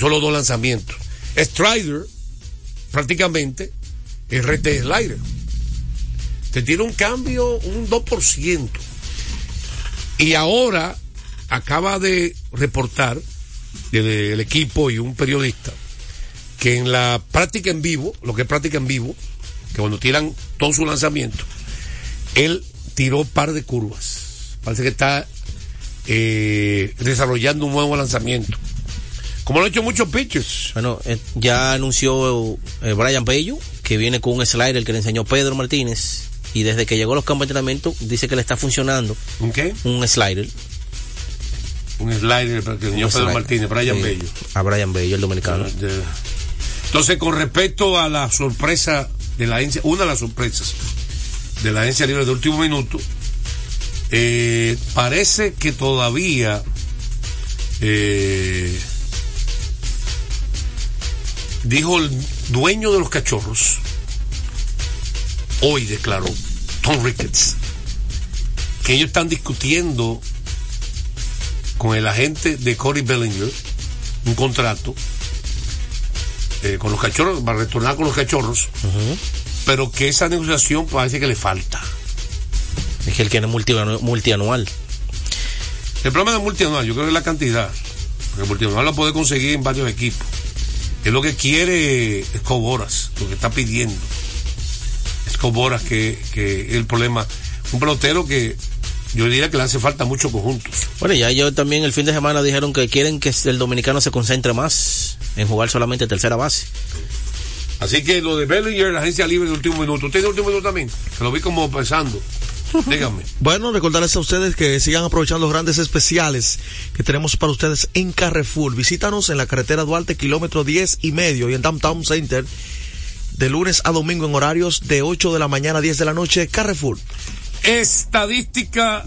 solo dos lanzamientos. Strider, prácticamente, de slider. Te tiene un cambio, un 2%. Y ahora acaba de reportar del equipo y un periodista que en la práctica en vivo, lo que es práctica en vivo, que cuando tiran todo su lanzamiento, él tiró par de curvas. Parece que está eh, desarrollando un nuevo lanzamiento. Como lo han hecho muchos pitchers. Bueno, eh, ya anunció eh, Brian Bello que viene con un slider que le enseñó Pedro Martínez y desde que llegó a los campos de entrenamiento dice que le está funcionando. ¿Un qué? Un slider. Un slider para que el señor Pedro slider. Martínez, Brian Sí, Bello. A Brian Bello, el dominicano. Entonces, con respecto a la sorpresa de la agencia, una de las sorpresas de la agencia libre de último minuto, eh, parece que todavía eh, dijo el dueño de los cachorros, hoy declaró, Tom Ricketts, que ellos están discutiendo con el agente de Cory Bellinger un contrato eh, con los cachorros, para retornar con los cachorros, pero que esa negociación parece que le falta. Es que él multi, multianual. El problema de multianual, yo creo que es la cantidad. Porque multianual lo puede conseguir en varios equipos. Es lo que quiere Escoboras, lo que está pidiendo. Escoboras, que, que es el problema. Un pelotero que yo diría que le hace falta muchos conjuntos. Bueno, ya ellos también el fin de semana dijeron que quieren que el dominicano se concentre más en jugar solamente tercera base. Así que lo de Bellinger, la agencia libre de último minuto. ¿Usted de último minuto también? Que lo vi como pensando. Dígame. Bueno, recordarles a ustedes que sigan aprovechando los grandes especiales que tenemos para ustedes en Carrefour. Visítanos en la carretera Duarte, kilómetro 10 y medio y en Downtown Center de lunes a domingo en horarios de 8 de la mañana a 10 de la noche. Carrefour. Estadística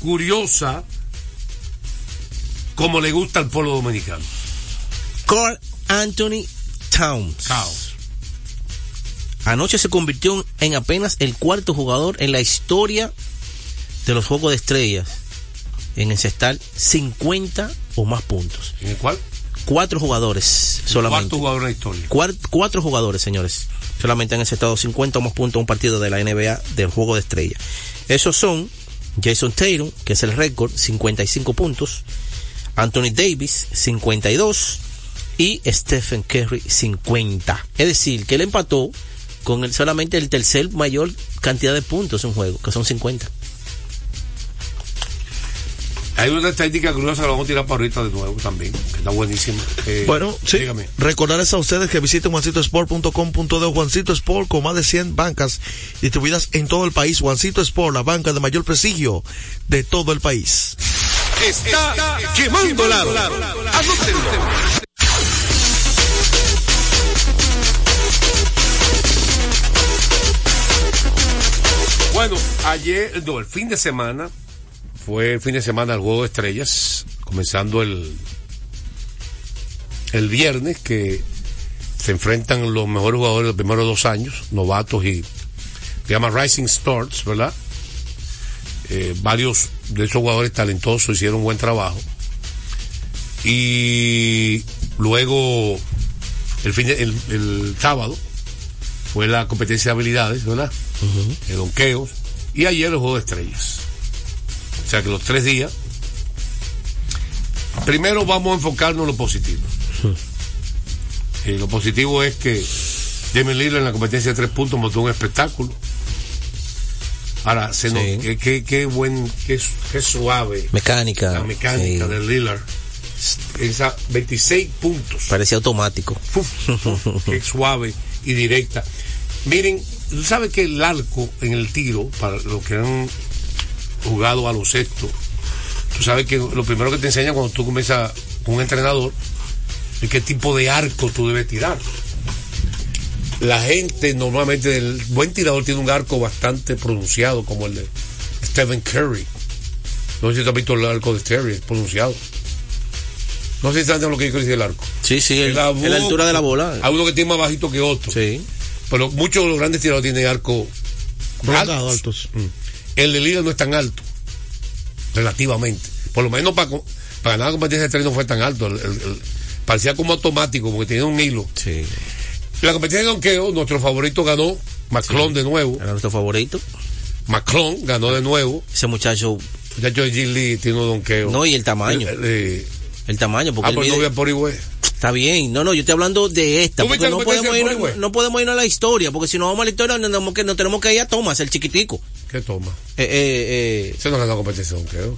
curiosa como le gusta al pueblo dominicano. Carl Anthony Towns. Caos. Anoche se convirtió en apenas el cuarto jugador en la historia de los Juegos de Estrellas en encestar 50 o más puntos. ¿En el cual? Cuatro jugadores solamente. Cuarto jugador en la historia. Cuatro jugadores, señores. Solamente han encestado 50 o más puntos en un partido de la NBA del Juego de Estrellas. Esos son Jason Tatum, que es el récord, 55 puntos. Anthony Davis, 52. Y Stephen Curry, 50. Es decir, que él empató con el, solamente el tercer mayor cantidad de puntos en un juego, que son 50. Hay una estadística curiosa que la vamos a tirar para ahorita de nuevo también, que está buenísima. Eh, Bueno, sí. Dígame. Recordarles a ustedes que visiten juancitosport.com.de Juancito Sport con más de 100 bancas distribuidas en todo el país. Juancito Sport, la banca de mayor prestigio de todo el país. Está, quemando lado. Anótenlo. Bueno, ayer, no, el fin de semana, fue el fin de semana del Juego de Estrellas, comenzando el, el viernes, que se enfrentan los mejores jugadores de los primeros dos años, novatos y, se llama Rising Stars, ¿verdad? Eh, varios de esos jugadores talentosos hicieron buen trabajo. Y luego, el, fin de- el, el sábado, fue la competencia de habilidades, ¿verdad? De donqueos. Y ayer el juego de estrellas. O sea que los tres días. Primero vamos a enfocarnos en lo positivo. Eh, lo positivo es que Jamie Lillard en la competencia de tres puntos montó un espectáculo. Ahora, se nos, qué, qué- qué buen, qué, su- qué suave Mecánica. la mecánica sí. de Lillard. Esa 26 puntos. Parecía automático. Uf, uf, qué suave y directa. Miren, tú sabes que el arco en el tiro, para los que han jugado a los sextos, tú sabes que lo primero que te enseñan cuando tú comienzas con un entrenador es qué tipo de arco tú debes tirar. La gente normalmente, el buen tirador tiene un arco bastante pronunciado, como el de Stephen Curry. No sé si tú has visto el arco de Curry, es pronunciado. No sé si sabes lo que yo quiero decir del arco. Sí, sí, el- La la altura de la bola. Hay uno que tiene más bajito que otro. Sí. Pero muchos de los grandes tiradores tienen arco Prolongado, altos. altos. Mm. El de líder no es tan alto. Relativamente. Por lo menos para, para ganar la competencia de tres no fue tan alto. El, el- el- parecía como automático porque tenía un hilo. Sí. La competencia de donqueo, nuestro favorito ganó, Maclón de nuevo. Era nuestro favorito. Maclón ganó de nuevo. Ese muchacho. Muchacho de Lee tiene un donqueo. No, y el tamaño. El, el, el tamaño, porque ah, él pues mide- no voy a por igual. Está bien, no, no, yo estoy hablando de esta, ¿Tú viste porque no podemos, de ir, no podemos irnos a la historia, porque si no vamos a la historia nos tenemos que, nos tenemos que ir a Thomas, el chiquitico. ¿Qué toma? Eh, eh, eh, Ese no ganó competencia de donqueo.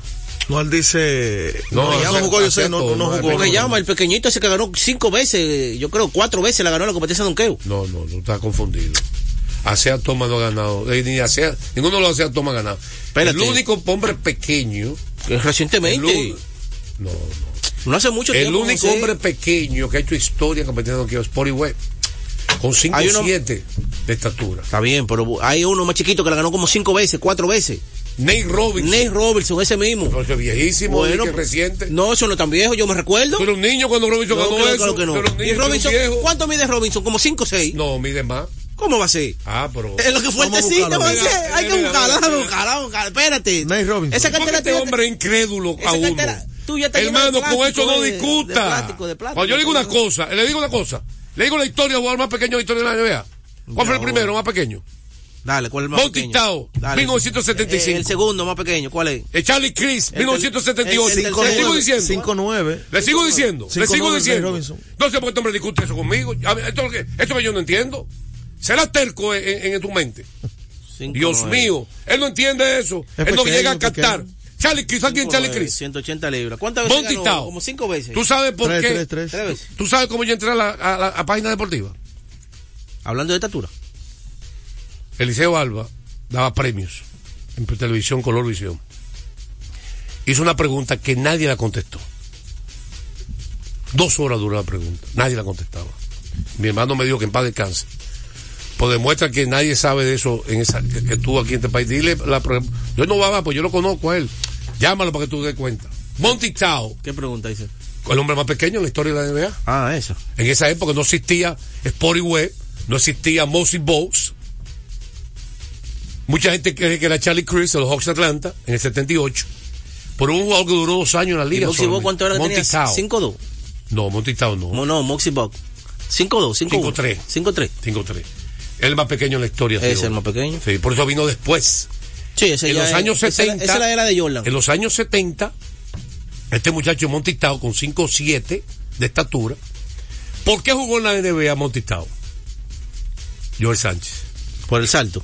No, él dice. No, No, ya no jugó, yo sé, no, no, no jugó. ¿Cómo se no, llama? El pequeñito ese que ganó cinco veces, yo creo cuatro veces la ganó la competencia de Donkeo. No, no, no está confundido. Asea Toma no ha ganado. Eh, ni Asea, ninguno de los Asea Toma ha ganado. Espérate. El único hombre pequeño. Que Recientemente, el no, no. No hace mucho El tiempo. único José. hombre pequeño que ha hecho historia en competencia de donqueo es Pori Webb. Con 5 Hay uno- 7 de estatura. Está bien, pero hay uno más chiquito que la ganó como cinco veces, cuatro veces. Nate Robinson. Nate Robertson, ese mismo. Porque viejísimo, Bueno, que pues, reciente. No, eso no es tan viejo, yo me recuerdo. Eres un niño cuando Robinson No, ganó claro, eso. claro que no. ¿Y Robinson, viejo. ¿cuánto mide Robinson? ¿Como 5 o 6? No, mide más. ¿Cómo va a ser? Ah, pero. Es lo que fuertecito, va a ser. Hay que buscarla, buscarla, buscarla. Espérate. Nate Robinson. Esa ¿Por qué cartera este hombre es incrédulo esa a uno? Hermano, de con eso no de- discuta. de plástico, de plástico. Cuando yo le digo una cosa, le digo una cosa. Le digo la historia del jugador más pequeño de la historia de la NBA. ¿Cuál fue el primero, más pequeño? Dale, ¿cuál es el más Monty pequeño? Tao, Dale. 1975. Eh, El segundo más pequeño, ¿cuál es? Eh, Charlie Chris, El- 1978. el- el- le sigo diciendo. 5-9. Le sigo diciendo, le sigo nueve, diciendo. No sé por qué este hombre discute eso conmigo. Ver, esto, es lo que- esto que yo no entiendo. Será terco en, en- en tu mente. Cinco, Dios nueve. mío, él no entiende eso. Es él no llega a captar. pequeño. Charlie Chris, ¿sabes quién es Charlie Chris? 180 libras. ¿Cuántas veces Monty ganó? Tao. Como cinco veces. ¿Tú sabes por Tres, qué? tres, tres. Tres veces. ¿Tú sabes cómo yo entré a la a la- a página deportiva? Hablando de estatura. Eliseo Alba daba premios en televisión Color Visión. Hizo una pregunta que nadie la contestó. Dos horas duró la pregunta. Nadie la contestaba. Mi hermano me dijo que en paz descanse. Pues demuestra que nadie sabe de eso en esa, que, que estuvo aquí en este país. Dile la yo no va, pues yo lo conozco a él. Llámalo para que tú te des cuenta. Monty Tao, ¿Qué pregunta dice? el hombre más pequeño en la historia de la NBA. Ah, eso. En esa época no existía Sporty Web, no existía Mossy Bowles. Mucha gente cree que era Charlie Chris de los Hawks de Atlanta en el 78. Por un jugador que duró dos años en la ¿Y liga. Moxie Box solamente. cuánto era que Monty tenía? Tao. 5-2. No, Monty Tao no. No, no, Moxie Box. 5-2, 5-1. 5-3. 5-3. 5-3. El más pequeño en la historia. Es el más pequeño. Sí, por eso vino después. Sí, ese En los es- años esa es la- 70. Esa es la era de Jordan. En los años 70, este muchacho Monty Tao con 5'7 de estatura. ¿Por qué jugó en la NBA Monty Tao? Joel Sánchez. Por el salto.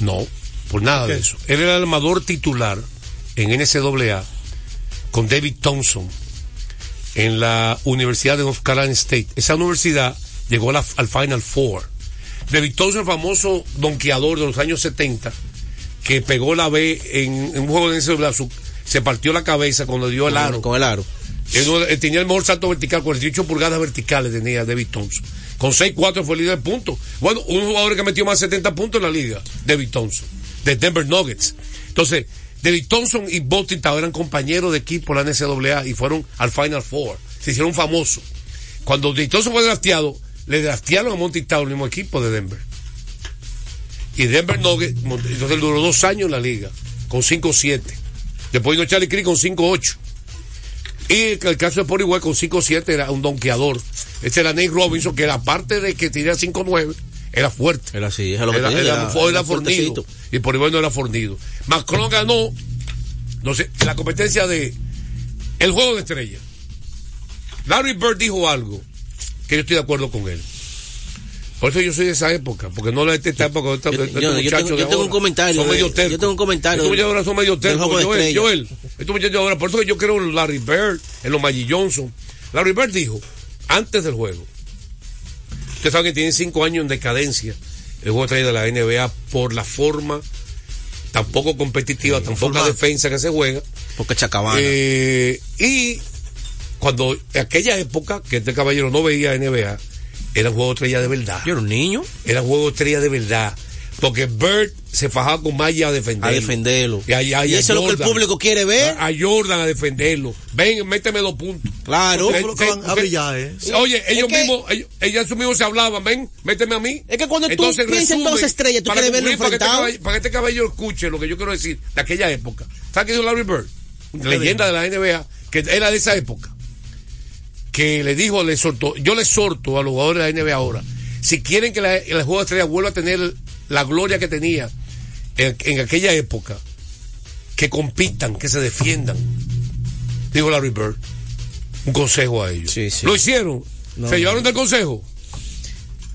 No, por nada de eso. Él era el armador titular en NCAA con David Thompson en la Universidad de North Carolina State. Esa universidad llegó la- al Final Four. David Thompson, el famoso donkeador de los años 70, que pegó la B en, en un juego de su- se partió la cabeza cuando dio el aro. Con el aro. Él, no- él tenía el mejor salto vertical, 48 pulgadas verticales tenía David Thompson. Con 6-4 fue líder de puntos. Bueno, un jugador que metió más de 70 puntos en la liga, David Thompson, de Denver Nuggets. Entonces, David Thompson y Monty Tao eran compañeros de equipo en la NCAA y fueron al Final Four. Se hicieron famosos. Cuando David Thompson fue drafteado, le draftearon a Monty Tao, el mismo equipo de Denver. Y Denver Nuggets, entonces duró dos años en la liga, con 5-7. Después vino Charlie Creek con 5-8. Y el caso de White con 5-7 era un donkeador. Este era Nate Robinson, que era aparte de que tenía 5-9, era fuerte. Era así, es lo que Era, te digo, era, era- era era fornido. Y White no era fornido. Macron ganó, no sé, la competencia de el juego de estrella. Larry Bird dijo algo que yo estoy de acuerdo con él. Por eso yo soy de esa época, porque no de esta época. de esta- Yo- estos yo- tengo- de ahora. un comentario Son de- medio tercos. yo tengo un comentario Estos muchachos ahora son medio tercos. Joel. Joel, estos muchachos ahora, por eso que yo creo en Larry Bird, en los Magic Johnson. Larry Bird dijo, antes del juego, ustedes saben que tienen cinco años en decadencia el juego de la NBA por la forma tan poco competitiva, tan poca defensa que se juega. Porque Chacabana. Eh, y cuando en aquella época que este caballero no veía NBA, era juego estrella de verdad. Yo era un niño Era un juego estrella de verdad. Porque Bird se fajaba con Maya a defenderlo. a defenderlo. Y, a- y a- Y eso es lo que el público quiere ver. A, a Jordan a defenderlo. Ven, méteme dos puntos. Claro. Lo que van a brillar, ¿eh? Oye, ellos mismos, ellos, ellos mismos se hablaban, ven, méteme a mí. Es que cuando tú piensas en todas esas estrellas, tú quieres verlo concluir, para que, este enfrentado. para que este caballero escuche lo que yo quiero decir de aquella época. ¿Sabes qué dijo Larry Bird? Leyenda de la NBA, que era de esa época. Que le dijo, le exhortó, yo le exhorto a los jugadores de la NBA ahora, si quieren que la, el juego de estrella vuelva a tener la gloria que tenía en, en aquella época, que compitan, que se defiendan. Dijo Larry Bird. Un consejo a ellos. Sí, sí. Lo hicieron. No, se llevaron del consejo.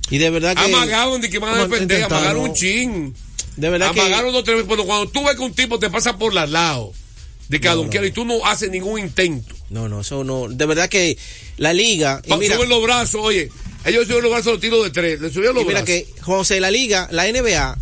Y de verdad que. Amagaron de que van a defender, amagaron un chin. De verdad que. Amagaron dos tres. Pero cuando tú ves que un tipo te pasa por al lado de cada No, quiera y tú no haces ningún intento. No, no, eso no. De verdad que la liga. Y mira, suben los brazos, oye. Ellos suben los brazos los tiros de tres. Le subieron los y mira brazos. que, José, la liga, la NBA,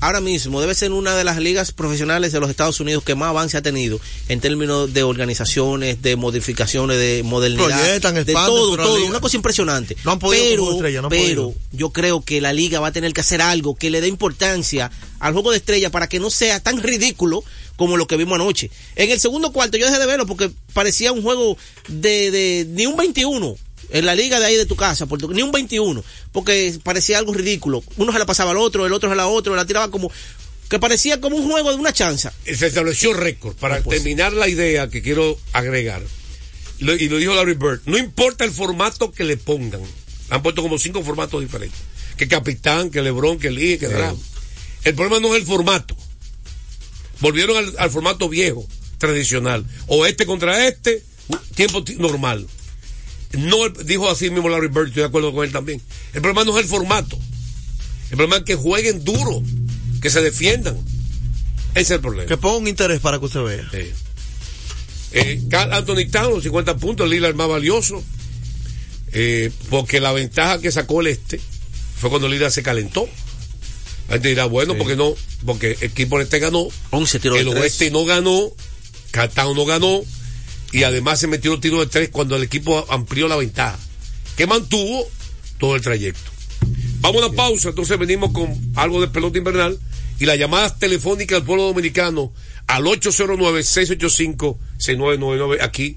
ahora mismo debe ser una de las ligas profesionales de los Estados Unidos que más avance ha tenido en términos de organizaciones, de modificaciones, de modernidad. Proyectan, de todo, todo. Una cosa impresionante. No han podido pero, juego de estrella, no han pero podido. yo creo que la liga va a tener que hacer algo que le dé importancia al juego de estrella para que no sea tan ridículo como lo que vimos anoche. En el segundo cuarto yo dejé de verlo porque parecía un juego de, de ni un 21 en la liga de ahí de tu casa, Puerto- ni un 21, porque parecía algo ridículo. Uno se la pasaba al otro, el otro se la otro, la tiraba como que parecía como un juego de una chanza. se estableció récord. Para pues. terminar la idea que quiero agregar, lo- y lo dijo Larry Bird, no importa el formato que le pongan, han puesto como cinco formatos diferentes. Que capitán, que Lebron, que Lee, que Dram. El problema no es el formato. Volvieron al, al formato viejo, tradicional. O este contra este, tiempo ti- normal. No, dijo así mismo Larry Bird, estoy de acuerdo con él también. El problema no es el formato. El problema es que jueguen duro, que se defiendan. Ese es el problema. Que ponga un interés para que usted vea. Sí. Eh, Carl Anthony Towns, 50 puntos, el Lillard más valioso. Eh, porque la ventaja que sacó el este fue cuando Lillard se calentó. La gente dirá, bueno, porque no, porque el equipo este ganó, 11 tiros el de tres. oeste no ganó, Towns no ganó, y además se metió el tiro de tres cuando el equipo amplió la ventaja, que mantuvo todo el trayecto. Vamos a una pausa, entonces venimos con algo de pelota invernal y las llamadas telefónicas del pueblo dominicano al 809-685-6999 aquí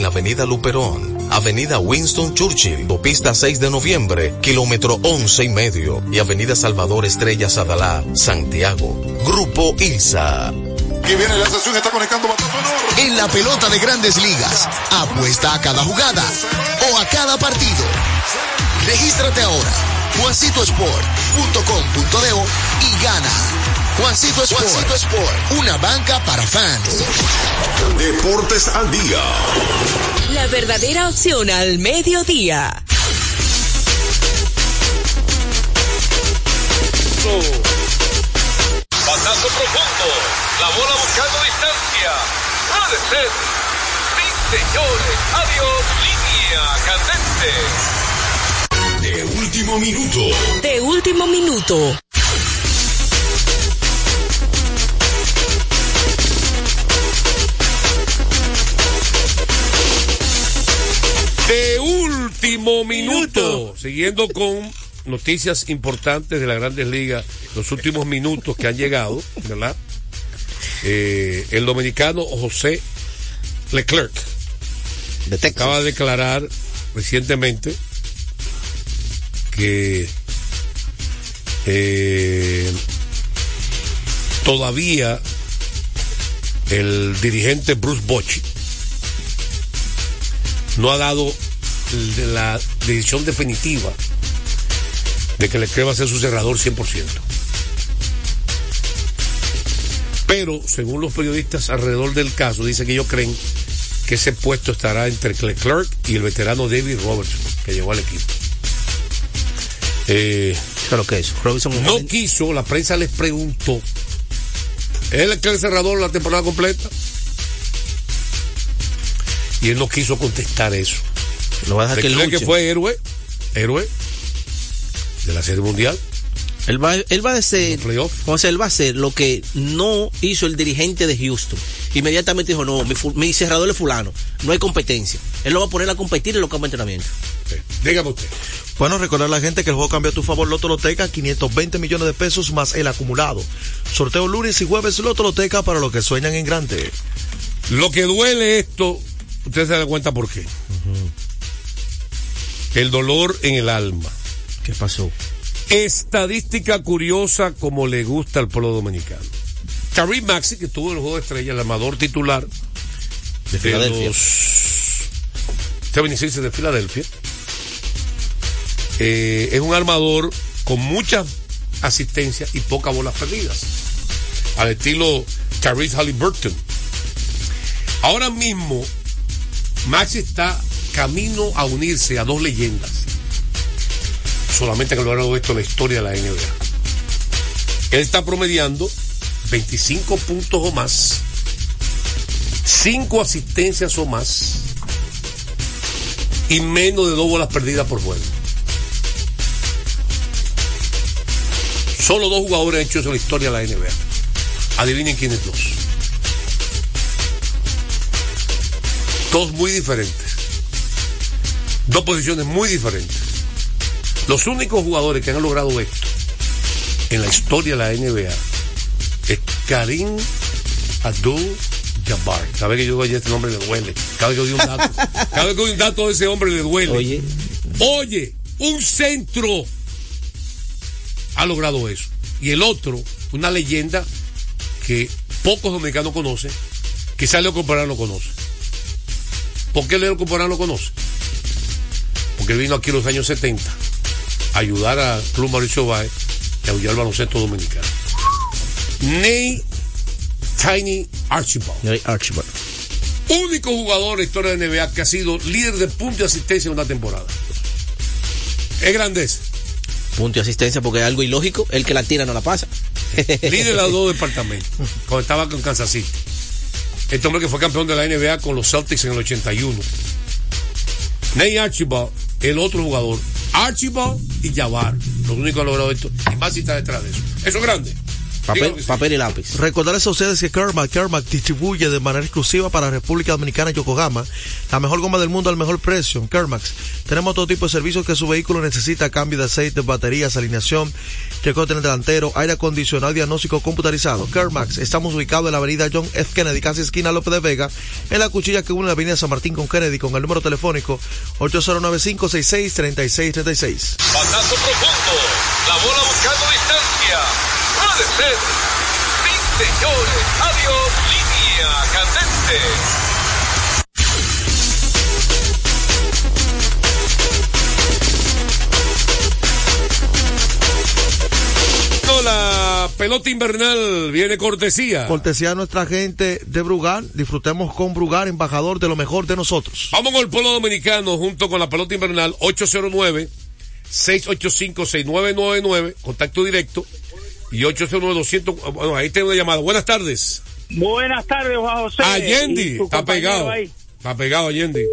la Avenida Luperón, Avenida Winston Churchill, Pista 6 de Noviembre, kilómetro 11 y medio, y Avenida Salvador Estrella Sadalá, Santiago. Grupo ILSA. Que viene la sesión, está conectando. En la pelota de grandes ligas, apuesta a cada jugada o a cada partido. Regístrate ahora, juancitosport.com.de y gana. Juancito Sport, Juancito Sport, una banca para fans. Deportes al día. La verdadera opción al mediodía. Batazo profundo. La bola buscando distancia. Puede ser. Sí, señores. Adiós. Línea candente. De último minuto. De último minuto. De último minuto, siguiendo con noticias importantes de las grandes ligas, los últimos minutos que han llegado, ¿verdad? Eh, el dominicano José Leclerc De Texas. acaba de declarar recientemente que eh, todavía el dirigente Bruce Bochy no ha dado la decisión definitiva de que Leclerc va a ser su cerrador 100%. Pero, según los periodistas alrededor del caso, dicen que ellos creen que ese puesto estará entre Leclerc y el veterano David Robertson, que llegó al equipo. Eh, ¿Qué es? Robinson no quiso, la prensa les preguntó, ¿es Leclerc cerrador la temporada completa? Y él no quiso contestar eso. lo va a dejar que que fue héroe, héroe de la Serie Mundial, Él va, él va a ser, o sea, él va a hacer lo que no hizo el dirigente de Houston. Inmediatamente dijo, no, mi, cerrador es fulano, no hay competencia. Él lo va a poner a competir en los campos de entrenamiento. Sí. Dígame usted. Bueno, recordar a la gente que el juego cambió a tu favor Loto Loteca, 520 millones de pesos más el acumulado. Sorteo lunes y jueves Loto Loteca para los que sueñan en grande. Lo que duele esto, usted se da cuenta por qué. El dolor en el alma. ¿Qué pasó? Estadística curiosa como le gusta al pueblo dominicano. Karim Maxi, que tuvo el juego de estrella, el armador titular De Filadelfia. los 76 de Filadelfia, eh, es un armador con mucha asistencia y pocas bolas perdidas. Al estilo Tyrese Halliburton. Ahora mismo, Maxi está camino a unirse a dos leyendas. Solamente que lo largo de esto la historia de la NBA. Él está promediando 25 puntos o más, 5 asistencias o más y menos de dos bolas perdidas por juego. Solo dos jugadores han hecho eso en la historia de la NBA. Adivinen quiénes dos. Dos muy diferentes. Dos posiciones muy diferentes. Los únicos jugadores que han logrado esto en la historia de la NBA es Karim Abdul Jabbar. Cada vez que yo oye este nombre le duele. Cada vez que oye un dato, cada vez que oye un dato de ese hombre le duele. Oye, Oye, un centro ha logrado eso. Y el otro, una leyenda que pocos dominicanos conocen, quizás Leo Comparán lo conoce. ¿Por qué Leo Comparán lo conoce? Porque él vino aquí en los años 70 a ayudar al Club Mauricio Báez y a el baloncesto dominicano. Ney Tiny Archibald hay Archibald. único jugador en la historia de NBA que ha sido líder de punto y asistencia en una temporada. Es grandeza. Punto y asistencia porque es algo ilógico. El que la tira no la pasa. Líder de los dos departamentos. Cuando estaba con Kansas City. Este hombre que fue campeón de la NBA con los Celtics en el 81. Ney Archibald, el otro jugador. Archibald y Jabbar. Los únicos que han logrado esto. Y más si está detrás de eso. Eso es grande. Papel, papel y lápiz. Recordarles a ustedes que Kermac, Kermac distribuye de manera exclusiva para República Dominicana y Yokohama la mejor goma del mundo al mejor precio. Kermax tenemos todo tipo de servicios que su vehículo necesita, cambio de aceite, baterías, alineación, chequeo en el delantero, aire acondicionado, diagnóstico computarizado. Kermax, estamos ubicados en la avenida John F. Kennedy, casi esquina López de Vega, en la cuchilla que une la avenida San Martín con Kennedy, con el número telefónico 8095663636. Batazo profundo. La bola buscando distancia. Puede ser. Sí, señores. Adiós. Línea candente. Pelota invernal viene cortesía. Cortesía de nuestra gente de Brugar, disfrutemos con Brugar, embajador de lo mejor de nosotros. Vamos con el pueblo dominicano junto con la pelota invernal 809-685-6999, contacto directo. Y 809-200, bueno, ahí tengo una llamada. Buenas tardes. Buenas tardes, Juan José. Allende, tu está pegado. ahí. Está pegado Allende.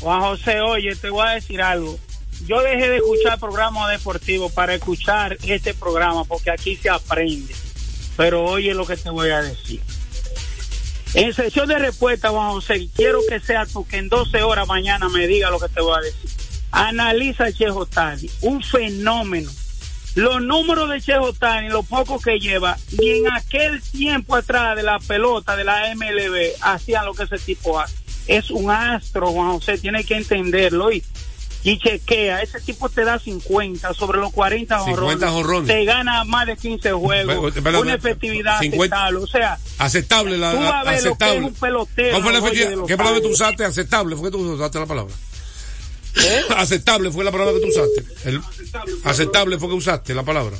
Juan José, oye, te voy a decir algo. Yo dejé de escuchar programas deportivos para escuchar este programa porque aquí se aprende. Pero oye lo que te voy a decir. En sesión de respuesta, Juan José, quiero que sea tú que en 12 horas mañana me diga lo que te voy a decir. Analiza a Chejo Tani, un fenómeno. Los números de Chejo Tani, lo poco que lleva, ni en aquel tiempo atrás de la pelota de la MLB hacían lo que ese tipo hace. Es un astro, Juan José, tiene que entenderlo. Y, y chequea, ese tipo te da 50 sobre los 40 50 jonrones. jonrones. Te gana más de 15 juegos. Pero, pero, una efectividad 50 aceptable. O sea, Aceptable, la, Tú vas a ver lo que es aceptable. un pelotero, ¿Cuál fue la efectividad? ¿Qué palabra tú usaste? Aceptable, fue que tú usaste la palabra. ¿Eh? Aceptable fue la palabra que tú usaste. El- aceptable fue que usaste la palabra.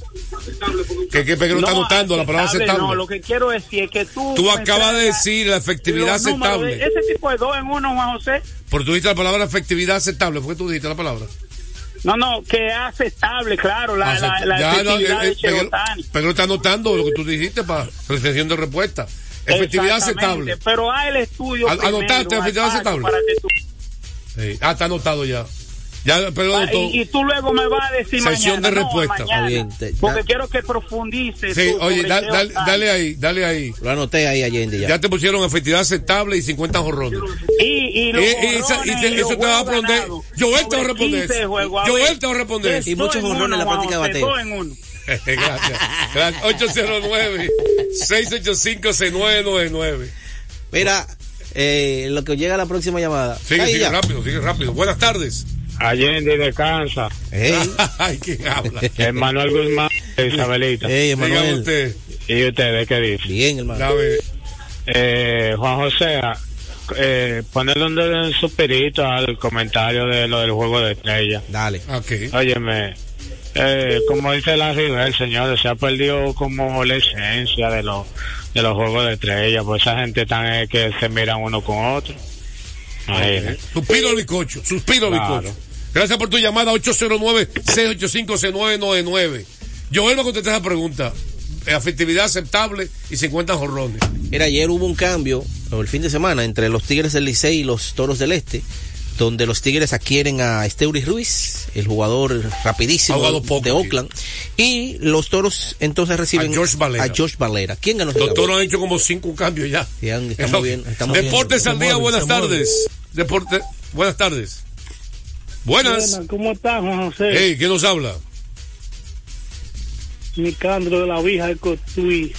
Que, que, que no está anotando la palabra aceptable. No, lo que quiero decir es que tú. Tú acabas de decir la efectividad de- aceptable. ese tipo de dos en uno, Juan José. Porque tú dijiste la palabra efectividad aceptable. Fue que tú dijiste la palabra. No, no, que es aceptable, claro, la, la, Acept- la Ya, no, efectividad eh, de eh, pero, Cherotani. pero está anotando lo que tú dijiste para recepción de respuesta. Efectividad aceptable. Pero hay el estudio. Anotaste efectividad aceptable. Para que tú... Sí. Ah, está anotado ya. Ya, pero, doctor, y, y tú luego me vas a decir Sesión mañana, de no, respuesta. mañana, porque quiero que profundices. sí, oye, da- dale, ahí, dale ahí. Lo anoté ahí, Allende, ya. Ya te pusieron efectividad aceptable y 50 jorrones. Y, y los Y- y esa- jorrones y te- los eso te va a responder. Joel te va a responder 15 eso. juegos. A Joel te va a responder. Y muchos jorrones en la práctica de bateo. Gracias. Gracias. 809-685-6999. Mira, eh, lo que llega a la próxima llamada. Sigue, sigue ya. rápido, sigue rápido. Buenas tardes. Allende descansa. Ey, Ay, ¿quién habla? Manuel Guzmán de Isabelita. ey, Emanuel. usted. ¿Y ustedes qué dicen? Bien, hermano. Eh, Juan José, eh, ponerle un dedo en su perito al comentario de lo del juego de estrella. Dale. Ok. Óyeme, eh, como dice la el señor, se ha perdido como la esencia de los de los juegos de estrella, pues esa gente tan que se miran uno con otro. Imagínate. Suspiro al bicocho, suspiro al Claro. bicocho. Gracias por tu llamada 809-685-6999. Joel va a contestar esa pregunta. Afectividad aceptable y 50 jorrones. Mira, ayer hubo un cambio, el fin de semana, entre los Tigres del Licey y los Toros del Este, donde los Tigres adquieren a Esteuris Ruiz, el jugador rapidísimo poco, de Oakland, y los Toros entonces reciben A George Valera. a George Valera. ¿Quién ganó? ese Doctor cambio? han hecho como cinco cambios ya. Sí, muy bien, está muy bien. Deportes al día, buenas tardes. Deporte, buenas tardes. Buenas. ¿Cómo estás, Juan José? Hey, ¿quién nos habla? Nicandro de la Vija de Cotuí.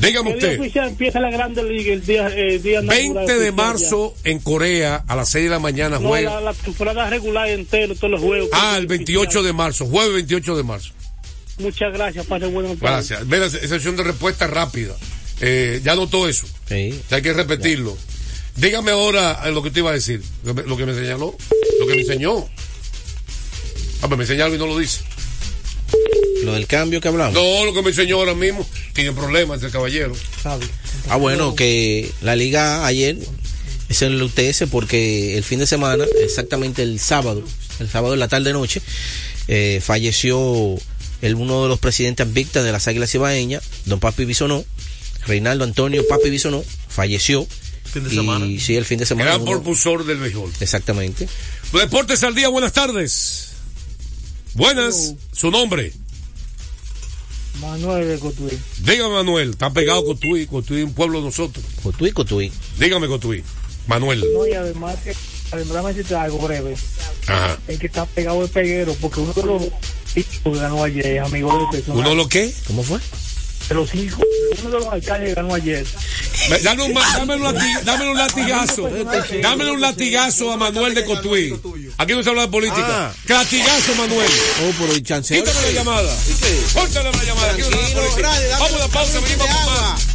Dígame usted. empieza la Grande Liga el día, el día 20 de marzo en Corea a las 6 de la mañana juega. la temporada regular entero, todos los juegos. Ah, el 28 de marzo, jueves 28 de marzo. Muchas gracias, pase buenos Gracias. Ve la sesión de respuesta rápida. Eh, ya notó eso. Sí. Hay que repetirlo. Dígame ahora eh, lo que te iba a decir. Lo que me, lo que me señaló. Lo que me enseñó. Ah, pues me enseñó algo y no lo dice. Lo del cambio que hablamos. No, lo que me enseñó ahora mismo. Tiene problemas el caballero. Ah, bueno, que la liga ayer es el UTS porque el fin de semana, exactamente el sábado, el sábado en la tarde noche, eh, falleció el, uno de los presidentes víctimas de las Águilas Ibaeñas, don Papi Bisonó, Reinaldo Antonio Papi Bisonó, falleció. Fin de y semana. sí, el fin de semana. Gran uno- propulsor del béisbol. exactamente. Deportes al día, buenas tardes. Buenas, su nombre. Manuel de Cotuí. Dígame, Manuel. Está pegado Cotuí. Cotuí un pueblo de nosotros. Cotuí, Cotuí. Dígame, Cotuí. Manuel. No, y además, que, además decirte algo breve. Ajá. Es que está pegado el peguero, porque uno de los ganó ayer es amigo del personaje. ¿Uno lo qué? ¿Cómo fue? De los hijos, uno de los alcaldes ganó ayer. Dame un, dame un lati- dame un latigazo. Dame un latigazo a Manuel de Cotuí. Aquí no se habla de política. Ah. Latigazo, Manuel. Oh, pero el chanceo. Quítame la llamada. Córtale la llamada. Aquí no se habla de política. Vamos a la pausa. Venimos con más.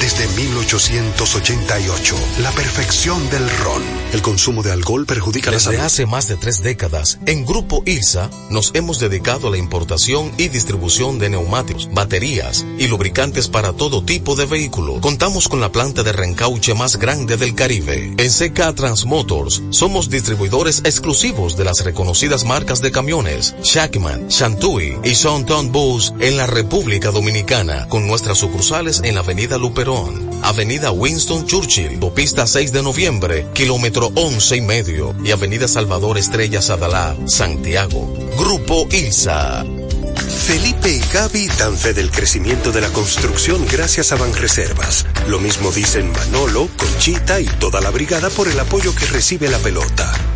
desde 1888, la perfección del ron. El consumo de alcohol perjudica la Desde salud. hace más de tres décadas, en Grupo ILSA nos hemos dedicado a la importación y distribución de neumáticos, baterías y lubricantes para todo tipo de vehículo. Contamos con la planta de reencauche más grande del Caribe. En CK Transmotors somos distribuidores exclusivos de las reconocidas marcas de camiones Shackman, Shantui y Sonton Bus en la República Dominicana, con nuestras sucursales en la Avenida Avenida Winston Churchill, Pista 6 de Noviembre, kilómetro 11 y medio, y Avenida Salvador Estrella Sadalá, Santiago. Grupo ILSA. Felipe y Gaby dan fe del crecimiento de la construcción gracias a Banreservas. Lo mismo dicen Manolo, Conchita y toda la brigada por el apoyo que recibe la pelota.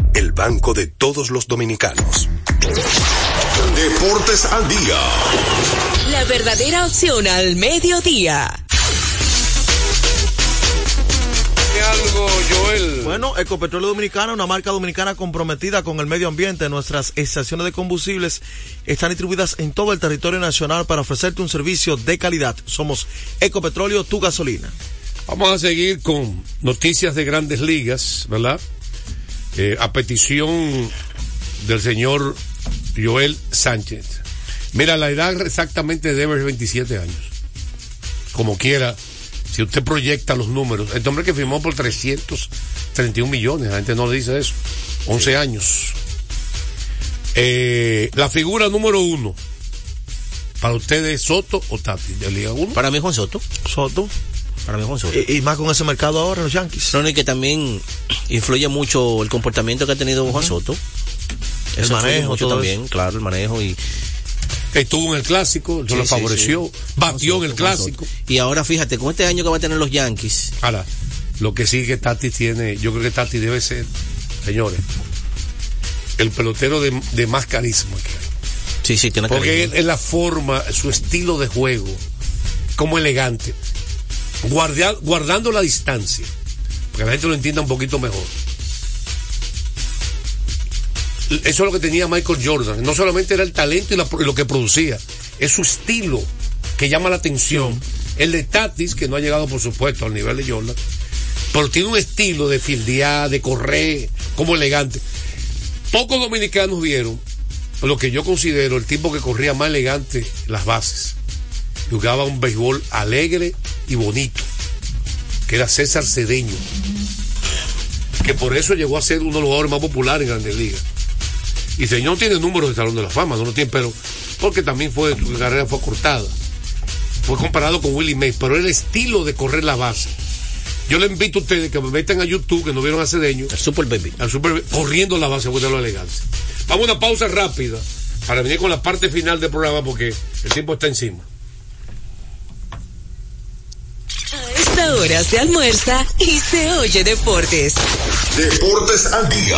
el banco de todos los dominicanos. Deportes al día. La verdadera opción al mediodía. algo, Joel? Bueno, Ecopetróleo Dominicana, una marca dominicana comprometida con el medio ambiente. Nuestras estaciones de combustibles están distribuidas en todo el territorio nacional para ofrecerte un servicio de calidad. Somos Ecopetróleo, tu gasolina. Vamos a seguir con noticias de grandes ligas, ¿verdad? Eh, a petición del señor Joel Sánchez. Mira, la edad exactamente de Devers es 27 años. Como quiera, si usted proyecta los números, este hombre que firmó por 331 millones, la gente no le dice eso, 11 años. Eh, la figura número uno, para ustedes Soto o Tati, de Liga 1. Para mí Juan Soto. Soto. Para mí Juan Soto. Y, y más con ese mercado ahora, los Yankees. No, y que también influye mucho el comportamiento que ha tenido Juan Soto. El Eso manejo, mucho también, claro, el manejo y Estuvo en el clásico, eso Sí, lo sí, favoreció, sí. batió en el clásico. Y ahora fíjate, con este año que va a tener los Yankees, Ahora, lo que sí que Tati tiene, yo creo que Tati debe ser, señores, el pelotero de, de más carisma que hay. sí, sí, tiene Porque carisma. es la forma, su estilo de juego, como elegante, guardia- guardando la distancia, para que la gente lo entienda un poquito mejor. Eso es lo que tenía Michael Jordan. No solamente era el talento y, la- y lo que producía, es su estilo que llama la atención. El de Tatis, que no ha llegado, por supuesto, al nivel de Jordan, pero tiene un estilo de fildear, de correr, como elegante. Pocos dominicanos vieron lo que yo considero el tipo que corría más elegante las bases. Jugaba un béisbol alegre y bonito, que era César Cedeño, que por eso llegó a ser uno de los jugadores más populares en Grandes Ligas. Y señor tiene números de Salón de la Fama, no lo tiene, pero porque también fue, su carrera fue cortada. Fue comparado con Willie Mays, pero el estilo de correr la base. Yo le invito a ustedes que me metan a YouTube, que no vieron a Cedeño, El Super Baby. al super, corriendo la base, de lo elegancia. Vamos a una pausa rápida para venir con la parte final del programa porque el tiempo está encima. A esta hora se almuerza y se oye deportes. Deportes al día.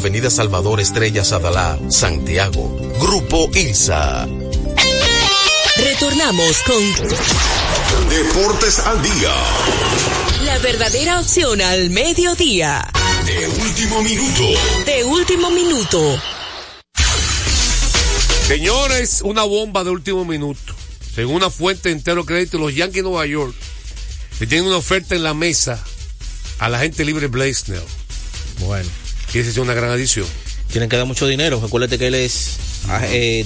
Avenida Salvador Estrella Sadalá, Santiago. Grupo ILSA. Retornamos con Deportes al día. la verdadera opción al mediodía. De último minuto. De último minuto. Señores, una bomba de último minuto. Según una fuente de entero crédito, los Yankees de Nueva York le tienen una oferta en la mesa a la gente libre Blaze Snell. Bueno, Y esa es una gran adición. tienen que dar mucho dinero. Recuérdate que él es, ah, eh,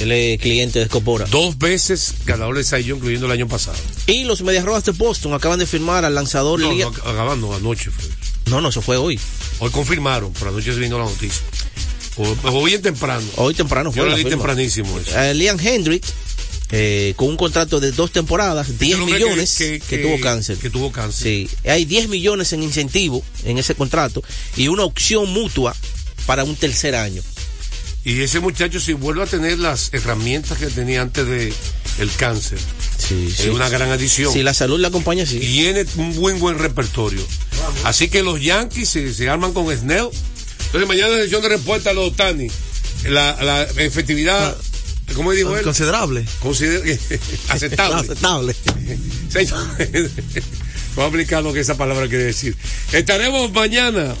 él es cliente de Escopora. Dos veces ganador de Young, incluyendo el año pasado. Y los Medias Rojas de Boston acaban de firmar al lanzador No, no, acabando anoche fue. No, no, eso fue hoy. Hoy confirmaron, pero anoche se vino la noticia. Bien temprano. Hoy temprano fue Yo lo la firma. tempranísimo eso. Eh, Liam Hendricks, eh, con un contrato de dos temporadas, 10 El hombre millones, que, que, tuvo cáncer. Que tuvo cáncer. Sí, hay 10 millones en incentivo en ese contrato y una opción mutua para un tercer año. Y ese muchacho, si vuelve a tener las herramientas que tenía antes de el cáncer, Sí, es una gran adición. Si la salud la acompaña, sí. Tiene un buen, buen repertorio. Así que los Yankees se, se arman con Snell. Entonces mañana sesión de respuesta a los Otani. La, la efectividad, ¿cómo dijo él? Considerable. Consider- aceptable. Aceptable. Señor, Vamos a explicar lo que esa palabra quiere decir. Estaremos mañana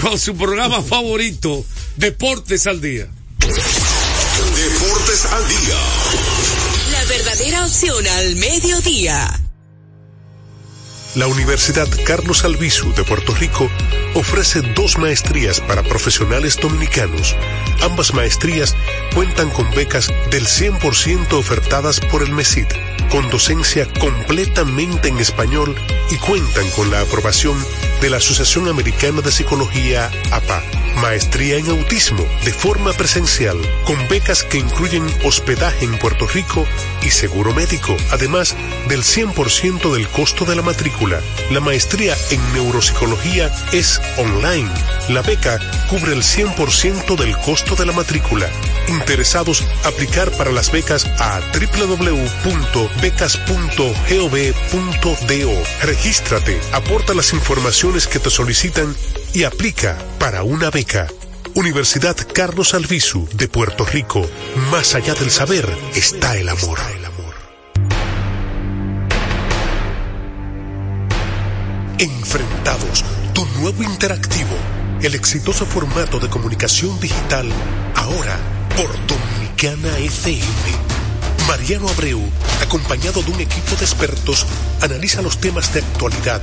con su programa favorito, Deportes al Día. Deportes al día. La verdadera opción al mediodía. La Universidad Carlos Albizu de Puerto Rico ofrece dos maestrías para profesionales dominicanos. Ambas maestrías cuentan con becas del 100% ofertadas por el MESID, con docencia completamente en español y cuentan con la aprobación de la Asociación Americana de Psicología, APA. Maestría en autismo de forma presencial, con becas que incluyen hospedaje en Puerto Rico y seguro médico, además del 100% del costo de la matrícula. La maestría en neuropsicología es online. La beca cubre el 100% del costo de la matrícula. Interesados, aplicar para las becas a www.becas.gov.do. Regístrate, aporta las informaciones que te solicitan y aplica para una beca. Universidad Carlos Albizu de Puerto Rico. Más allá del saber está el amor. Enfrentados, tu nuevo interactivo, el exitoso formato de comunicación digital, ahora por Dominicana FM. Mariano Abreu, acompañado de un equipo de expertos, analiza los temas de actualidad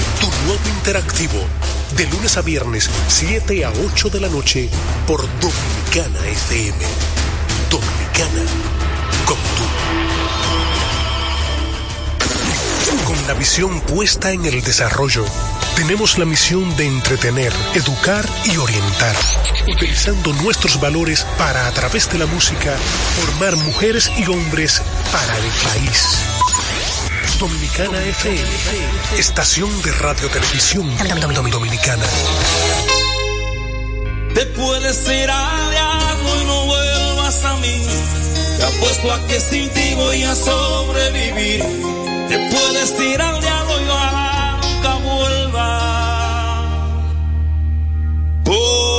tu nuevo interactivo, de lunes a viernes, 7 a 8 de la noche, por Dominicana FM. Dominicana, con tú. Con la visión puesta en el desarrollo, tenemos la misión de entretener, educar y orientar, utilizando nuestros valores para, a través de la música, formar mujeres y hombres para el país. Dominicana FM, estación de radio televisión dominicana. Te puedes ir al diablo y no vuelvas a mí. Te apuesto a que sin ti voy a sobrevivir. Te puedes ir al diablo y ojalá nunca vuelva. Por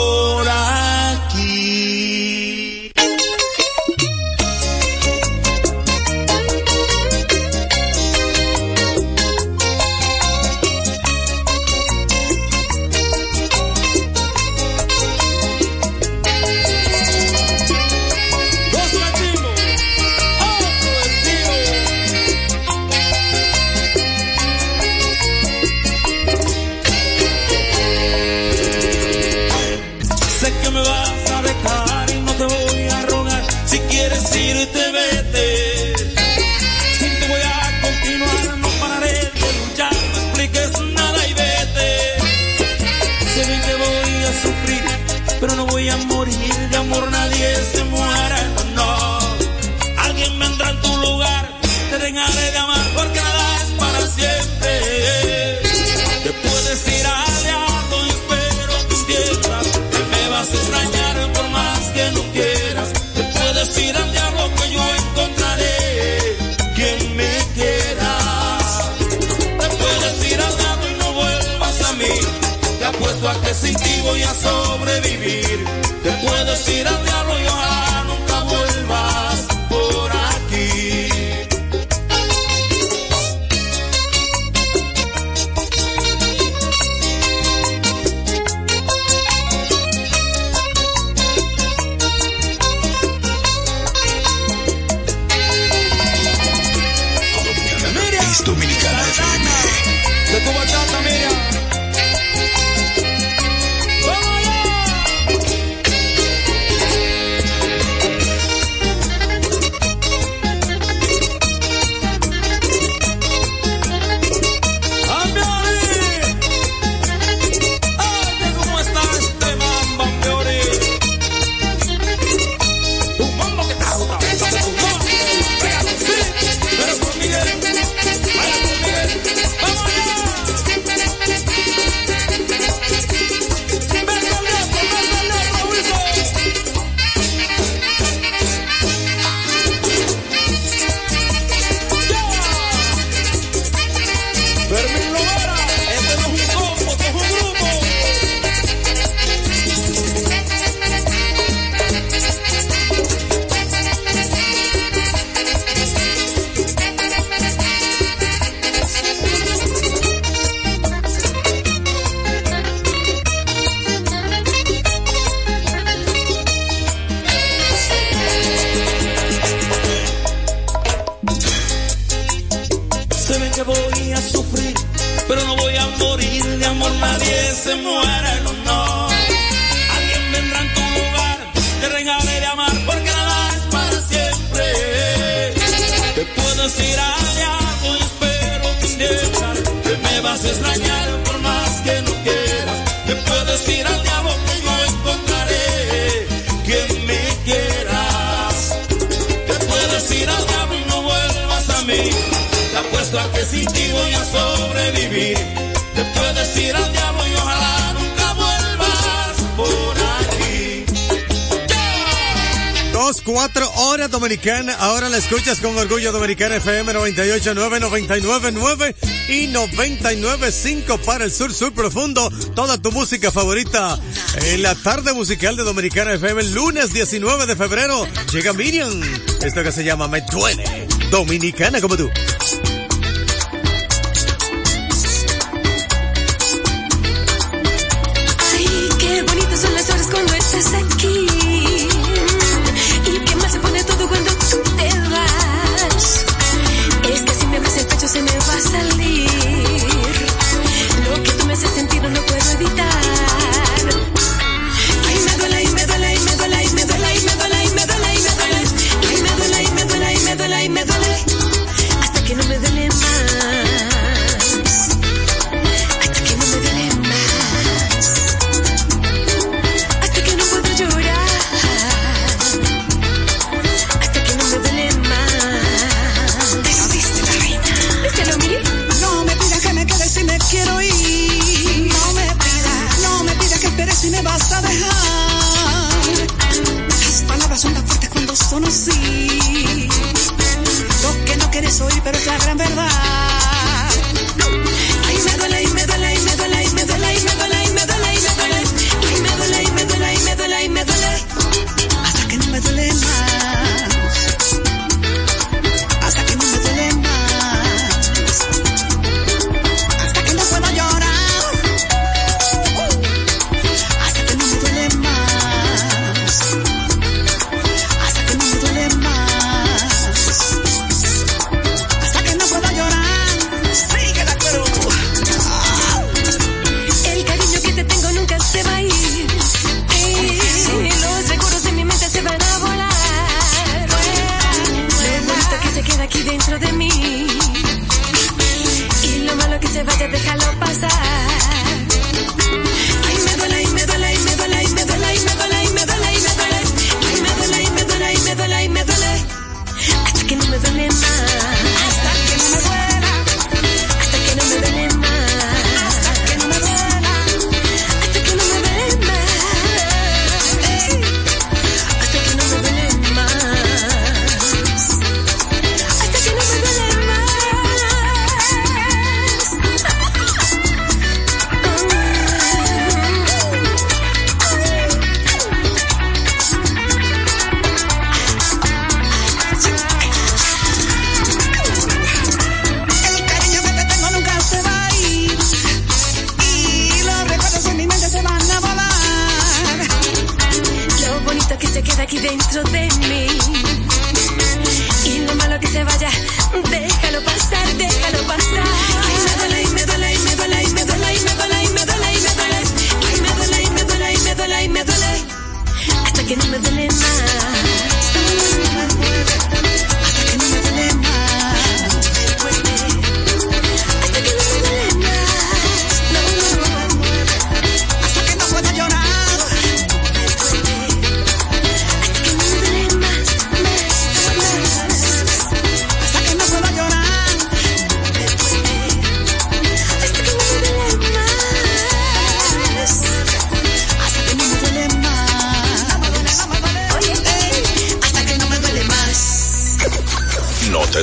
Ahora la escuchas con orgullo Dominicana FM 989, 999 y 995 para el sur, sur profundo. Toda tu música favorita en la tarde musical de Dominicana FM. El lunes 19 de febrero llega Miriam. Esto que se llama Me Duele. Dominicana como tú.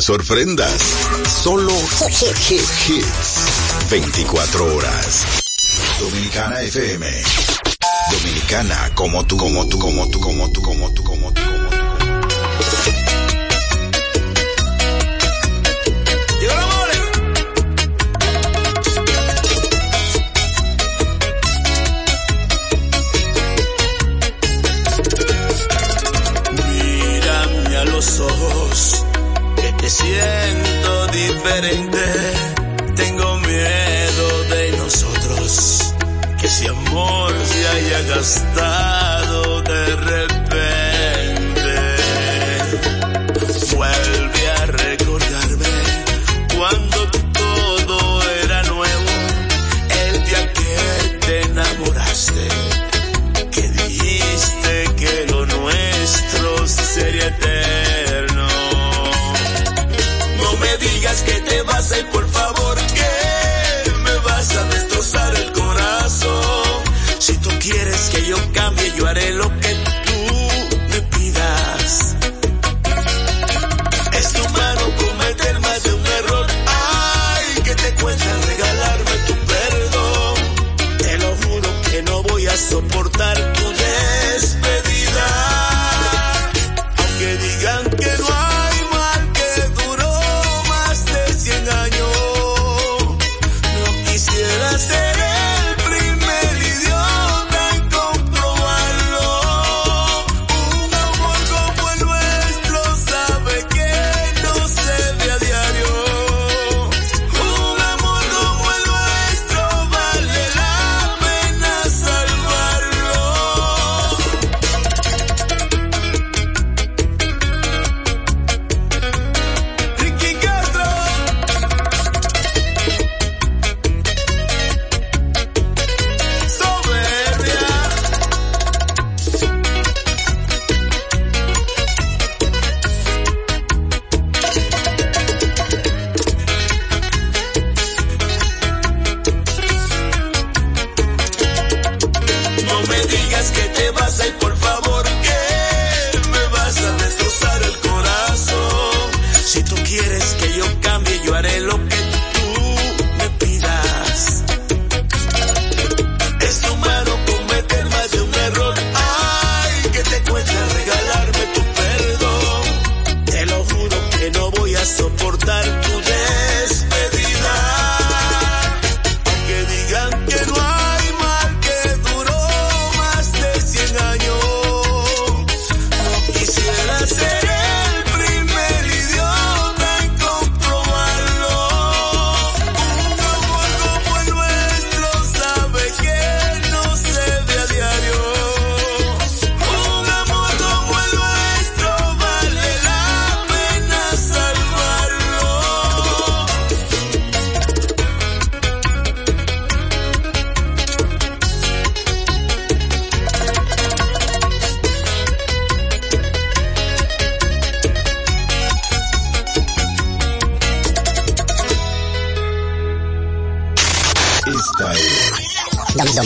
sorprendas. Solo hits. 24 horas. Dominicana FM. Dominicana como como tú, como tú, como tú, como tú, como tú, como tú. Como tú.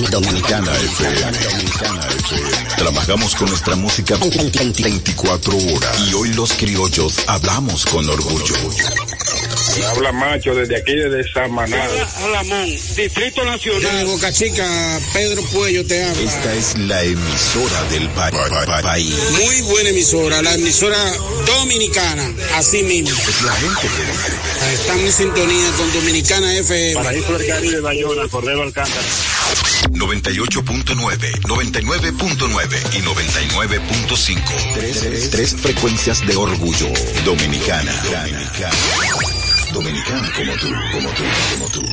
Dominicana FM. Trabajamos con nuestra música 24 horas. Y hoy los criollos hablamos con orgullo. Habla macho desde aquí, desde Samaná. Alamón, Distrito Nacional. De Boca Chica, Pedro Puello te habla. Esta es la emisora del pa- pa- pa- país. Muy buena emisora, la emisora dominicana, así mismo. Es la gente que. Estamos en sintonía con Dominicana FM. Paraíso del Caribe, Bayona, Cordero Alcántara. 98.9, 99.9 y 99.5. Tres, tres frecuencias de orgullo. Dominicana. Dominicana. Dominicana como tú, como tú, como tú.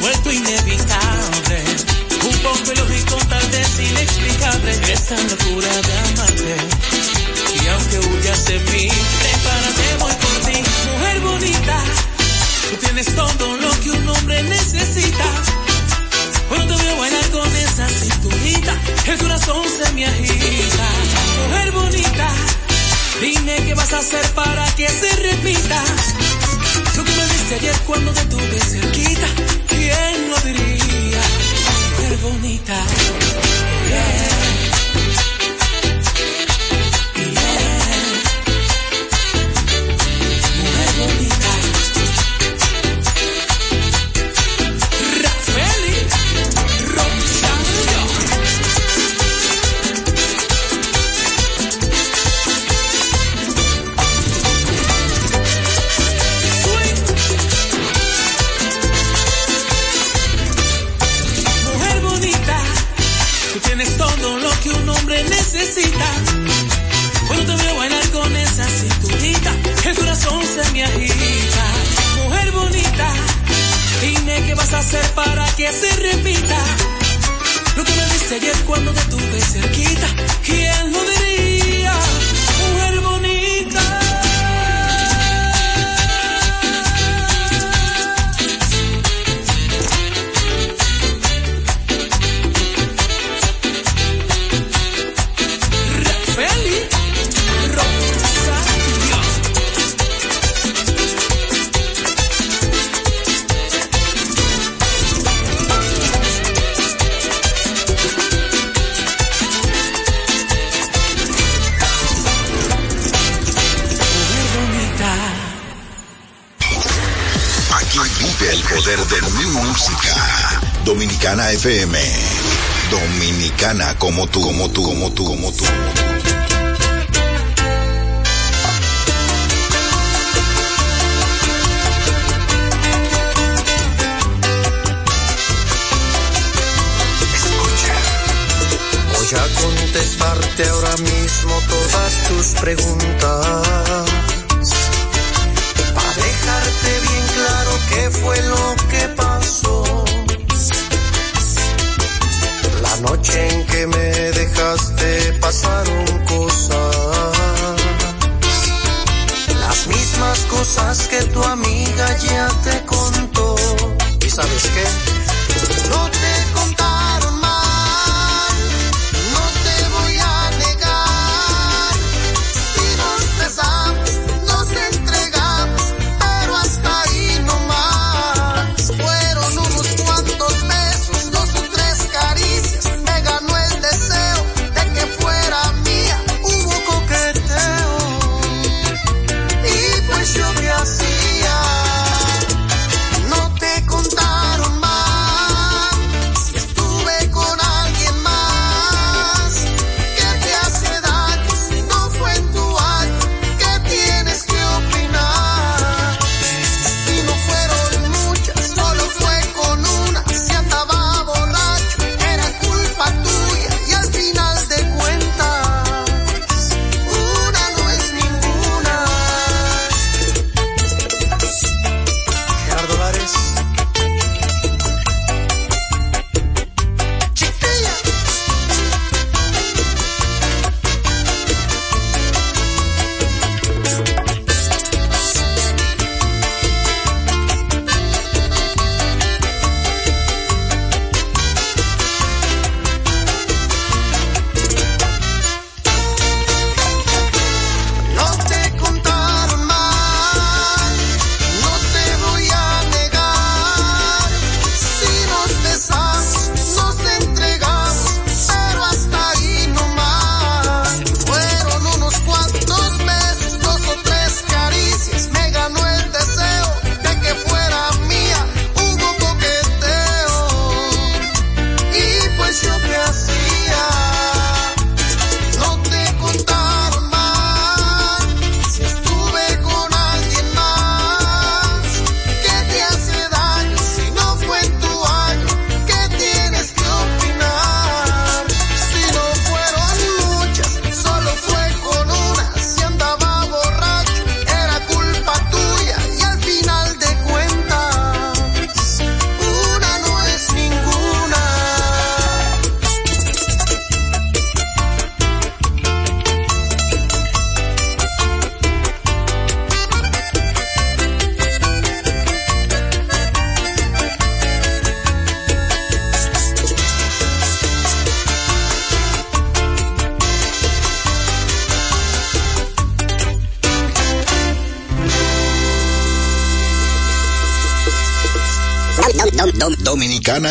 Vuelto inevitable. Un poco ilógico, tal vez inexplicable, esta locura de amarte. Y aunque huyas de mí, prepárate, voy por ti. Mujer bonita, tú tienes todo lo que un hombre necesita. Cuando te veo bailar con esa cinturita, el corazón se me agita. Mujer bonita, dime qué vas a hacer para que se repita. Diste ayer cuando te tuve cerquita, ¿quién lo diría? Mujer bonita. Dominicana FM. Dominicana como tú, como tú, como tú, como tú. Voy a contestarte ahora mismo todas tus preguntas. Para dejarte bien claro qué fue lo que pasó. Noche en que me dejaste pasaron cosas. Las mismas cosas que tu amiga ya te contó. ¿Y sabes qué? No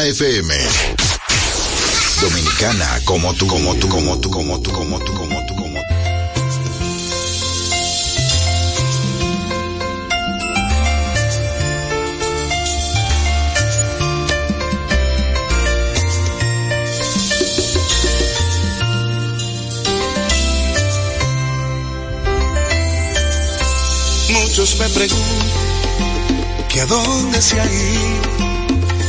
FM. Dominicana como tú, como tú, como tú, como tú, como tú, como tú, como tú. Muchos me preguntan que a dónde se ha ido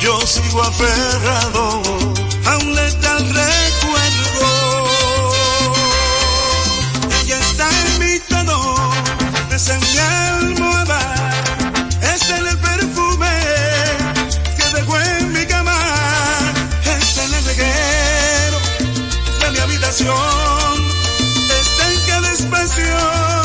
yo sigo aferrado a un letal recuerdo. Ella está en mi tono, es en mi almohada, es en el perfume que dejó en mi cama, es en el reguero de mi habitación, está en cada espacio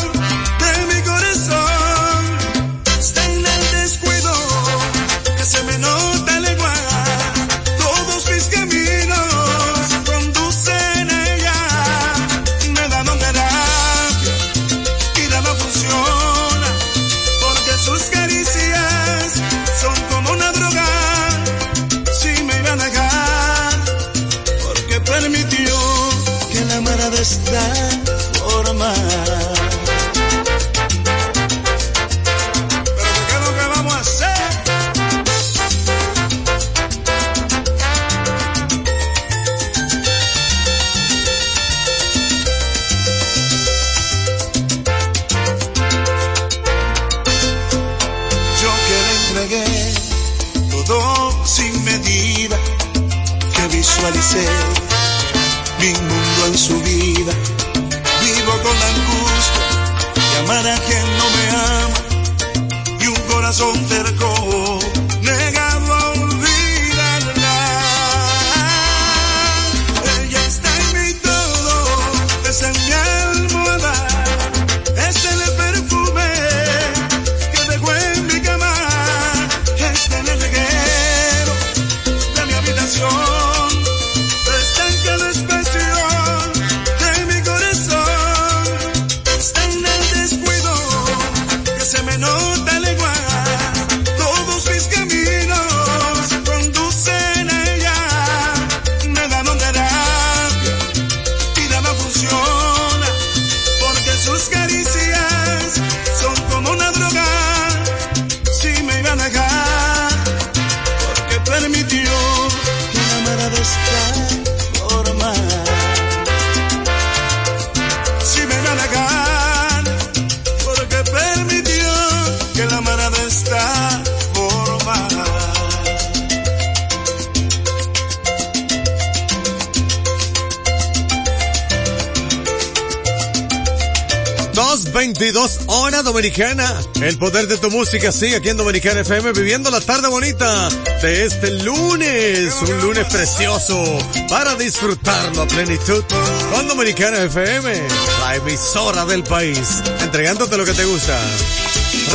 dominicana. El poder de tu música sigue aquí en Dominicana FM viviendo la tarde bonita de este lunes. Un lunes precioso para disfrutarlo a plenitud con Dominicana FM, la emisora del país, entregándote lo que te gusta.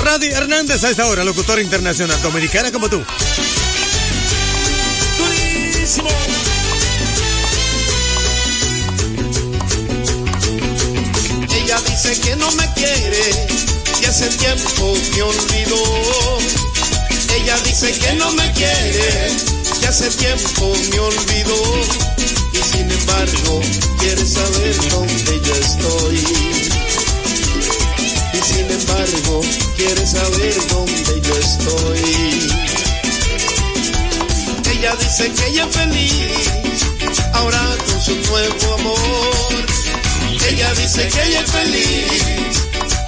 Radi Hernández a esta hora, locutor internacional, dominicana como tú. Tiempo me olvidó. Ella dice que no me quiere y hace tiempo me olvidó. Y sin embargo quiere saber dónde yo estoy. Y sin embargo quiere saber dónde yo estoy. Ella dice que ella es feliz ahora con su nuevo amor. Ella dice que ella es feliz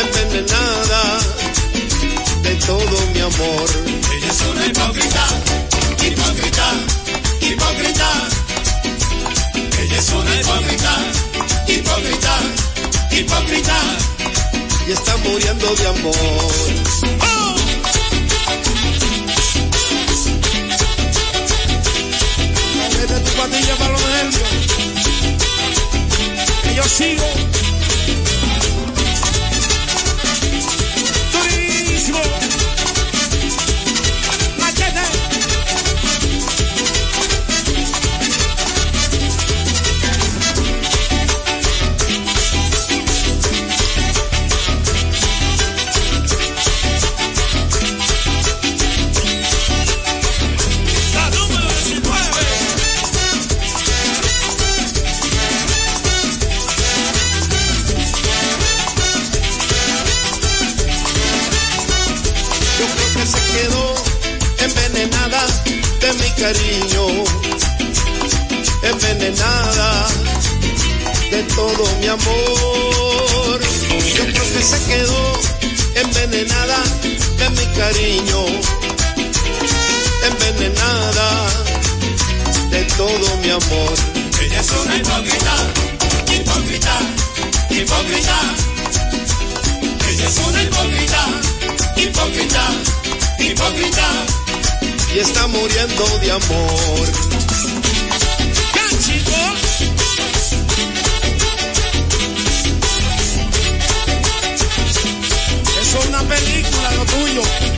envenenada de todo mi amor. Ella es una hipócrita, hipócrita, hipócrita. Ella es una hipócrita, hipócrita, hipócrita. Y está muriendo de amor. Vete tu patilla para los nervios. Que yo sigo. De todo mi amor. Yo creo que se quedó envenenada de mi cariño, envenenada de todo mi amor. Ella es una hipócrita, hipócrita, hipócrita. Ella es una hipócrita, hipócrita, hipócrita. Y está muriendo de amor. Película, lo tuyo.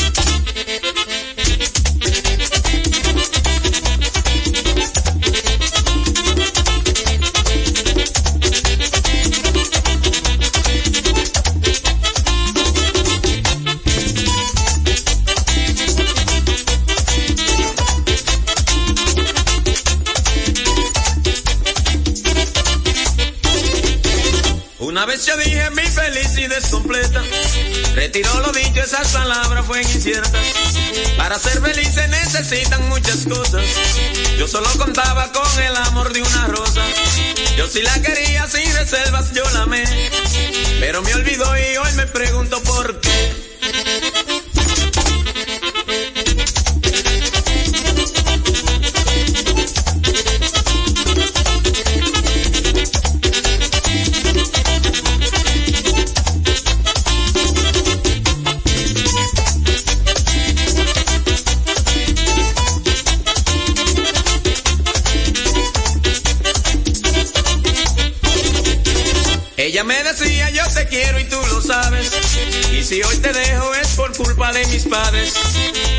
Retiró lo dicho, esas palabras fueron inciertas. Para ser feliz se necesitan muchas cosas. Yo solo contaba con el amor de una rosa. Yo sí la quería sin reservas, yo la amé. Pero me olvidó y hoy me pregunto por qué.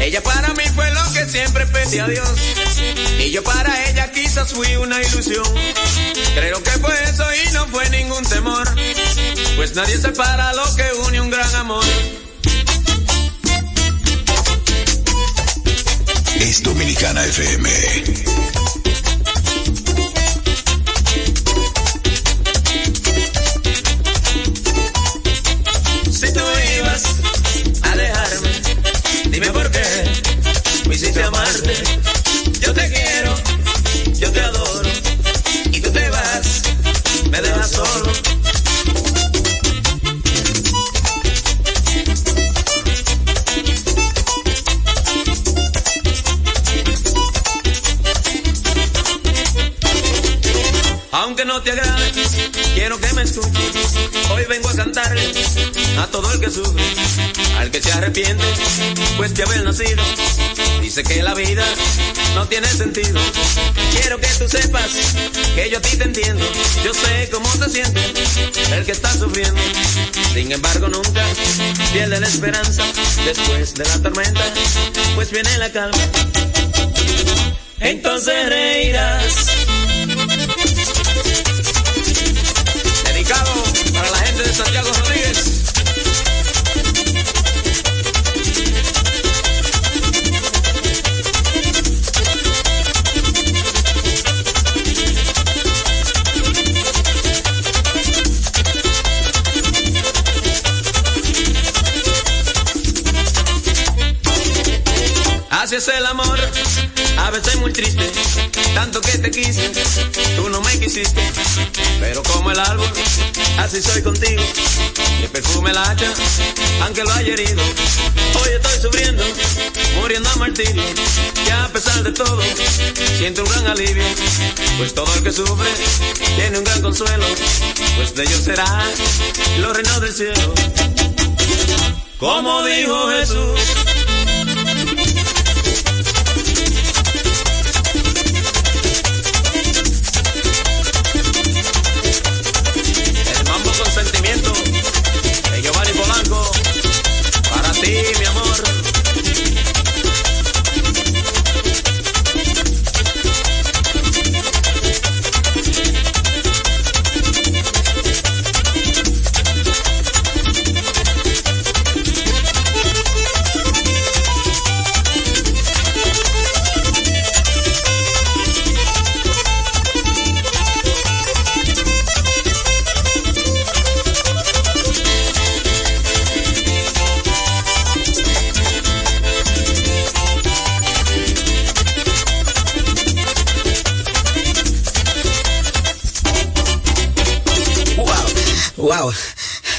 Ella para mí fue lo que siempre pedí a Dios. Y yo para ella quizás fui una ilusión. Creo que fue eso y no fue ningún temor. Pues nadie separa lo que une un gran amor. Es Dominicana FM. A todo el que sufre, al que se arrepiente, pues de haber nacido. Dice que la vida no tiene sentido. Quiero que tú sepas que yo a ti te entiendo. Yo sé cómo se siente el que está sufriendo. Sin embargo, nunca pierde la esperanza. Después de la tormenta, pues viene la calma. Entonces reirás. Dedicado para la gente de Santiago. Así soy contigo, le perfume el hacha, aunque lo haya herido, hoy estoy sufriendo, muriendo a martirio, y a pesar de todo, siento un gran alivio, pues todo el que sufre tiene un gran consuelo, pues de ellos será los reinos del cielo. Como dijo Jesús.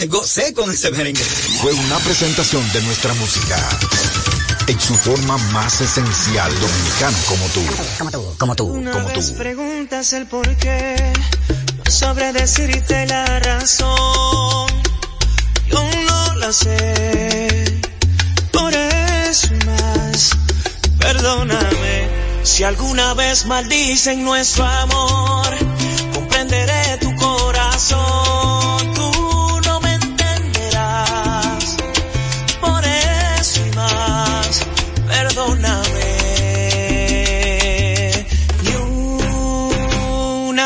Gocé con ese merengue. Fue una presentación de nuestra música en su forma más esencial dominicana como tú. Como tú, como tú, Una como vez tú. preguntas el por qué, no sabré decirte la razón. Yo no la sé, por eso más. Perdóname si alguna vez maldicen nuestro amor.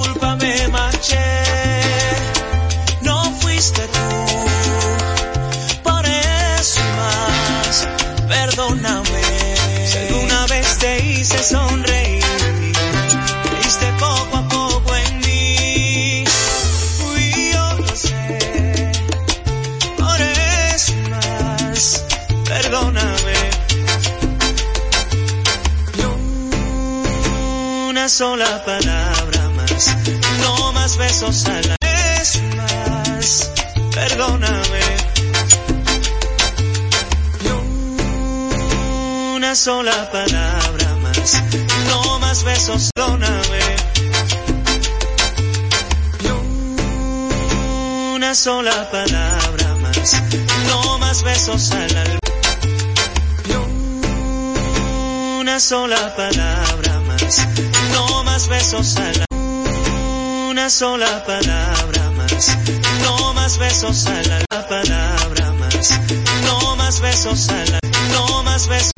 culpa me no fuiste tú. Por eso más, perdóname. Si alguna vez te hice sonreír, creíste poco a poco en mí. Fui yo, lo sé. Por eso más, perdóname. Una sola palabra besos a la vez más, perdóname. Ni una sola palabra más, no más besos, perdóname. Ni una sola palabra más, no más besos al alba. Ni una sola palabra más, no más besos al alba. Sola palabra más, no más besos al alba. Palabra más, no más besos al alba. No más besos.